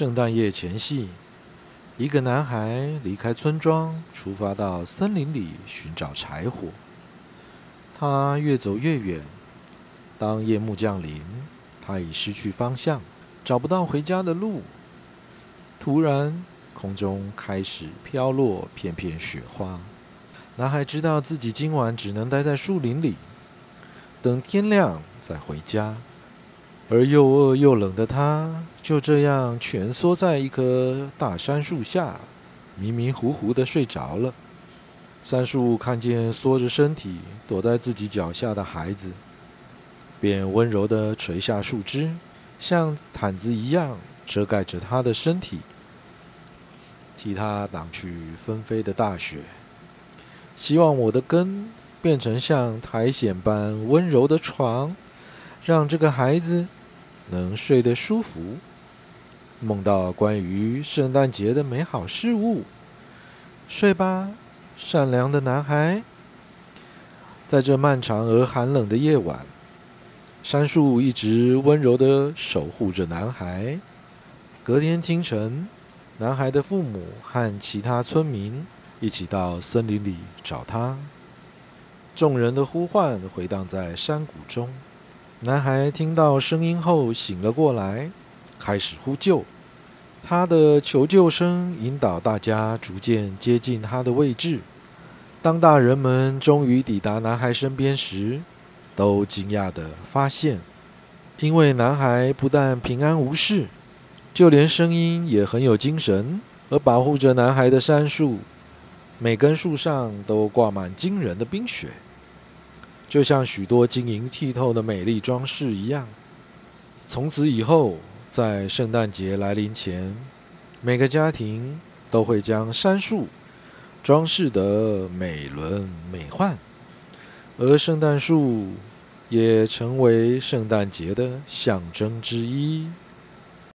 圣诞夜前夕，一个男孩离开村庄，出发到森林里寻找柴火。他越走越远，当夜幕降临，他已失去方向，找不到回家的路。突然，空中开始飘落片片雪花。男孩知道自己今晚只能待在树林里，等天亮再回家。而又饿又冷的他，就这样蜷缩在一棵大杉树下，迷迷糊糊地睡着了。杉树看见缩着身体躲在自己脚下的孩子，便温柔地垂下树枝，像毯子一样遮盖着他的身体，替他挡去纷飞的大雪。希望我的根变成像苔藓般温柔的床，让这个孩子。能睡得舒服，梦到关于圣诞节的美好事物。睡吧，善良的男孩。在这漫长而寒冷的夜晚，杉树一直温柔地守护着男孩。隔天清晨，男孩的父母和其他村民一起到森林里找他。众人的呼唤回荡在山谷中。男孩听到声音后醒了过来，开始呼救。他的求救声引导大家逐渐接近他的位置。当大人们终于抵达男孩身边时，都惊讶地发现，因为男孩不但平安无事，就连声音也很有精神。而保护着男孩的杉树，每根树上都挂满惊人的冰雪。就像许多晶莹剔透的美丽装饰一样。从此以后，在圣诞节来临前，每个家庭都会将杉树装饰得美轮美奂，而圣诞树也成为圣诞节的象征之一。